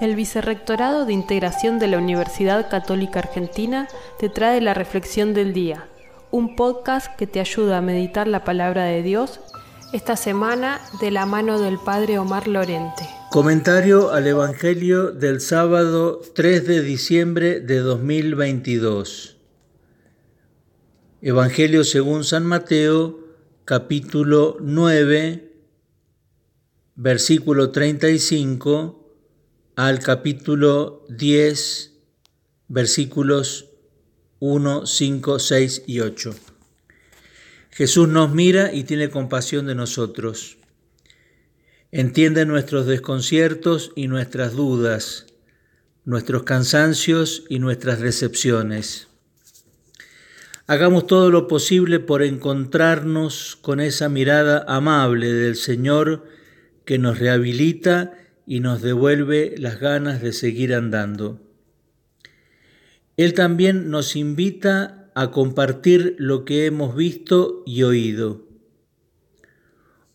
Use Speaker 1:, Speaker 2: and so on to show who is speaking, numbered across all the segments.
Speaker 1: El Vicerrectorado de Integración de la Universidad Católica Argentina te trae la Reflexión del Día, un podcast que te ayuda a meditar la palabra de Dios esta semana de la mano del Padre Omar Lorente.
Speaker 2: Comentario al Evangelio del sábado 3 de diciembre de 2022. Evangelio según San Mateo, capítulo 9, versículo 35 al capítulo 10, versículos 1, 5, 6 y 8. Jesús nos mira y tiene compasión de nosotros. Entiende nuestros desconciertos y nuestras dudas, nuestros cansancios y nuestras decepciones. Hagamos todo lo posible por encontrarnos con esa mirada amable del Señor que nos rehabilita y nos devuelve las ganas de seguir andando. Él también nos invita a compartir lo que hemos visto y oído.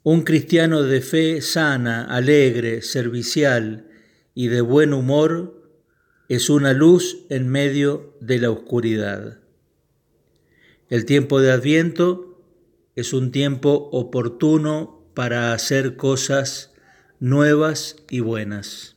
Speaker 2: Un cristiano de fe sana, alegre, servicial y de buen humor es una luz en medio de la oscuridad. El tiempo de Adviento es un tiempo oportuno para hacer cosas nuevas y buenas.